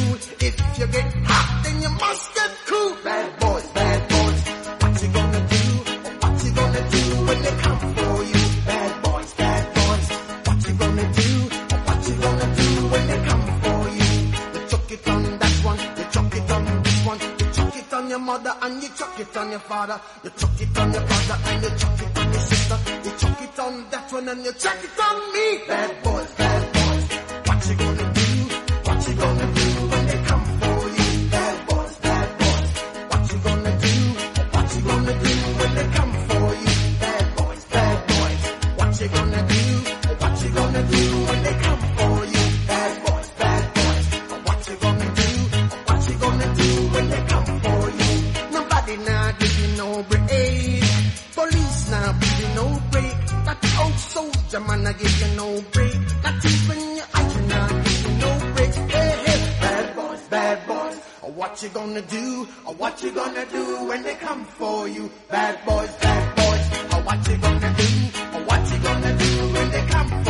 fool? If you get hot, then you must get cool. Bad boys, bad boys, what you gonna do? What you gonna do when they come for you? Bad boys, bad boys, what you gonna do? What you gonna do when they come for you? You chuck it on that one, you chuck it on this one, you chuck it on your mother and you chuck it on your father, you chuck it on your brother and you chuck it on your sister, you chuck it on that one and you chuck it on me. Bad boys, bad soldier man I give you no break. Not even your eye now give you no break. Hey, hey, bad boys, bad boys. What you gonna do? Or what you gonna do when they come for you? Bad boys, bad boys. Or what you gonna do? Or what you gonna do when they come for you?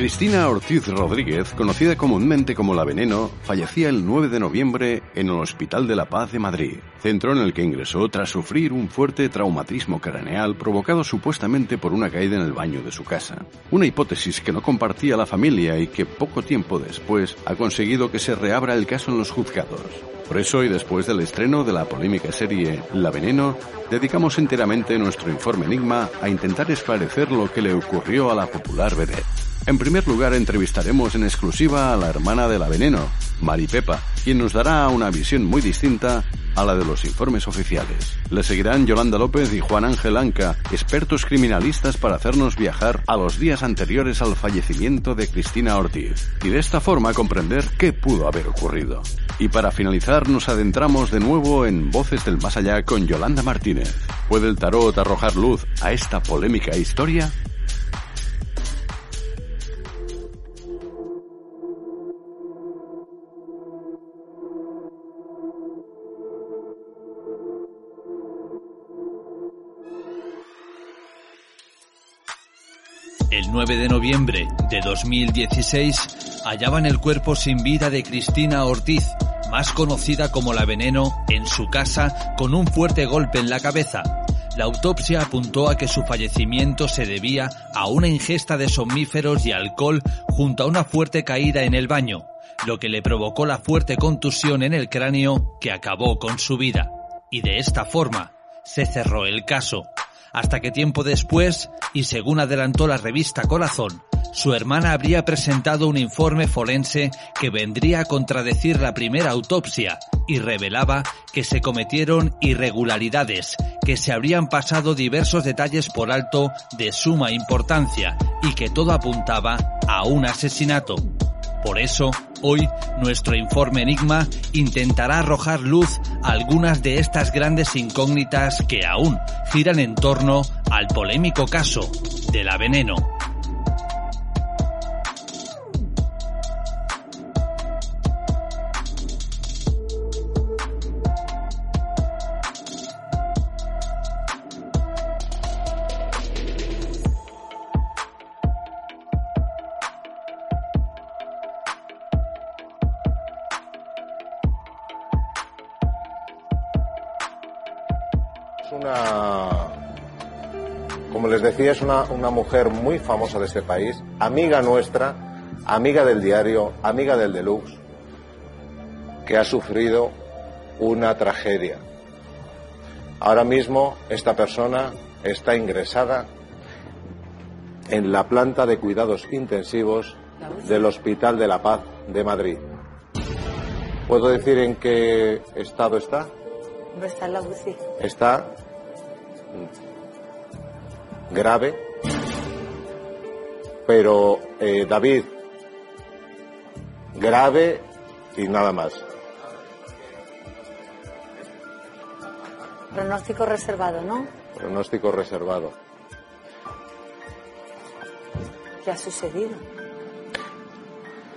Cristina Ortiz Rodríguez, conocida comúnmente como La Veneno, fallecía el 9 de noviembre en el Hospital de la Paz de Madrid, centro en el que ingresó tras sufrir un fuerte traumatismo craneal provocado supuestamente por una caída en el baño de su casa. Una hipótesis que no compartía la familia y que poco tiempo después ha conseguido que se reabra el caso en los juzgados. Por eso, y después del estreno de la polémica serie La Veneno, dedicamos enteramente nuestro informe Enigma a intentar esclarecer lo que le ocurrió a la popular vedette. En primer lugar, entrevistaremos en exclusiva a la hermana de la Veneno, Mari Pepa, quien nos dará una visión muy distinta a la de los informes oficiales. Le seguirán Yolanda López y Juan Ángel Anca, expertos criminalistas para hacernos viajar a los días anteriores al fallecimiento de Cristina Ortiz y de esta forma comprender qué pudo haber ocurrido. Y para finalizar nos adentramos de nuevo en Voces del Más Allá con Yolanda Martínez. ¿Puede el tarot arrojar luz a esta polémica historia? El 9 de noviembre de 2016 hallaban el cuerpo sin vida de Cristina Ortiz, más conocida como la Veneno, en su casa con un fuerte golpe en la cabeza. La autopsia apuntó a que su fallecimiento se debía a una ingesta de somníferos y alcohol junto a una fuerte caída en el baño, lo que le provocó la fuerte contusión en el cráneo que acabó con su vida. Y de esta forma se cerró el caso hasta que tiempo después, y según adelantó la revista Corazón, su hermana habría presentado un informe forense que vendría a contradecir la primera autopsia y revelaba que se cometieron irregularidades, que se habrían pasado diversos detalles por alto de suma importancia y que todo apuntaba a un asesinato. Por eso, hoy, nuestro informe Enigma intentará arrojar luz a algunas de estas grandes incógnitas que aún giran en torno al polémico caso de la veneno. Una, como les decía, es una, una mujer muy famosa de este país, amiga nuestra, amiga del diario, amiga del deluxe, que ha sufrido una tragedia. Ahora mismo esta persona está ingresada en la planta de cuidados intensivos del Hospital de la Paz de Madrid. ¿Puedo decir en qué estado está? Hombre, está en la UCI. Está grave, pero eh, David, grave y nada más. Pronóstico reservado, ¿no? Pronóstico reservado. ¿Qué ha sucedido?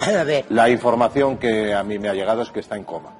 A ver. La información que a mí me ha llegado es que está en coma.